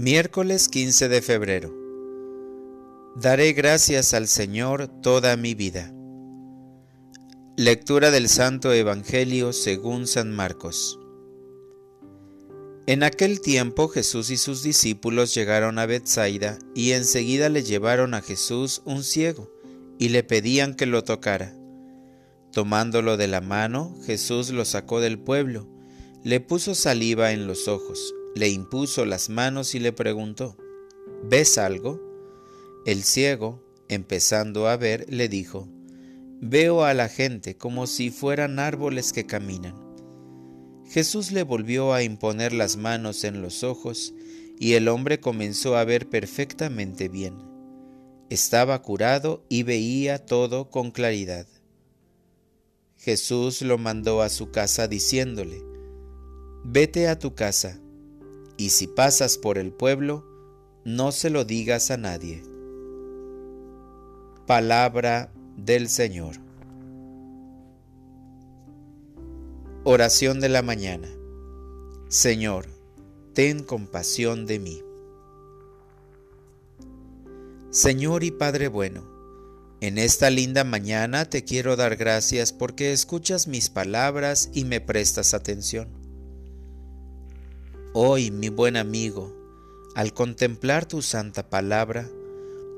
Miércoles 15 de febrero. Daré gracias al Señor toda mi vida. Lectura del Santo Evangelio según San Marcos. En aquel tiempo Jesús y sus discípulos llegaron a Bethsaida y enseguida le llevaron a Jesús un ciego y le pedían que lo tocara. Tomándolo de la mano, Jesús lo sacó del pueblo, le puso saliva en los ojos le impuso las manos y le preguntó, ¿ves algo? El ciego, empezando a ver, le dijo, Veo a la gente como si fueran árboles que caminan. Jesús le volvió a imponer las manos en los ojos y el hombre comenzó a ver perfectamente bien. Estaba curado y veía todo con claridad. Jesús lo mandó a su casa diciéndole, Vete a tu casa y si pasas por el pueblo, no se lo digas a nadie. Palabra del Señor. Oración de la mañana. Señor, ten compasión de mí. Señor y Padre bueno, en esta linda mañana te quiero dar gracias porque escuchas mis palabras y me prestas atención. Hoy, mi buen amigo, al contemplar tu santa palabra,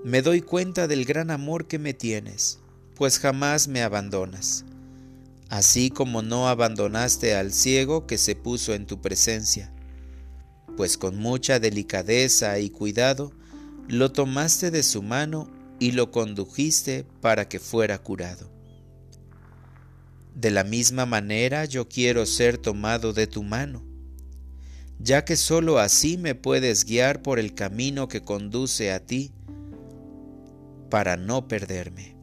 me doy cuenta del gran amor que me tienes, pues jamás me abandonas, así como no abandonaste al ciego que se puso en tu presencia, pues con mucha delicadeza y cuidado lo tomaste de su mano y lo condujiste para que fuera curado. De la misma manera yo quiero ser tomado de tu mano ya que sólo así me puedes guiar por el camino que conduce a ti para no perderme.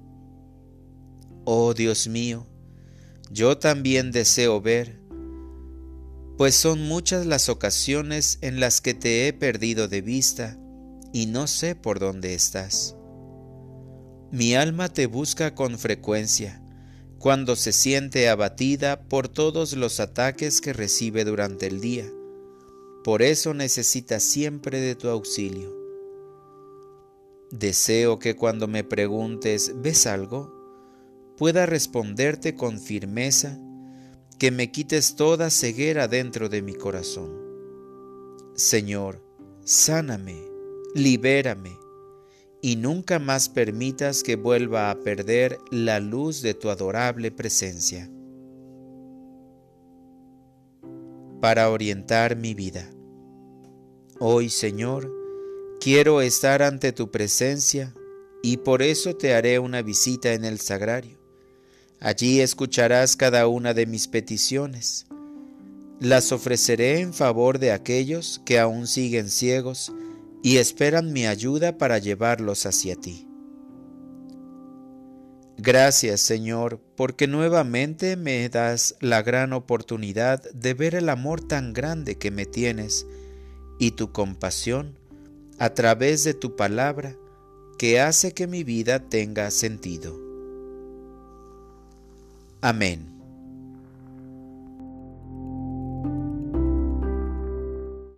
Oh Dios mío, yo también deseo ver, pues son muchas las ocasiones en las que te he perdido de vista y no sé por dónde estás. Mi alma te busca con frecuencia, cuando se siente abatida por todos los ataques que recibe durante el día por eso necesitas siempre de tu auxilio. Deseo que cuando me preguntes, ¿ves algo? pueda responderte con firmeza, que me quites toda ceguera dentro de mi corazón. Señor, sáname, libérame, y nunca más permitas que vuelva a perder la luz de tu adorable presencia. Para orientar mi vida. Hoy, Señor, quiero estar ante tu presencia y por eso te haré una visita en el sagrario. Allí escucharás cada una de mis peticiones. Las ofreceré en favor de aquellos que aún siguen ciegos y esperan mi ayuda para llevarlos hacia ti. Gracias Señor, porque nuevamente me das la gran oportunidad de ver el amor tan grande que me tienes y tu compasión a través de tu palabra que hace que mi vida tenga sentido. Amén.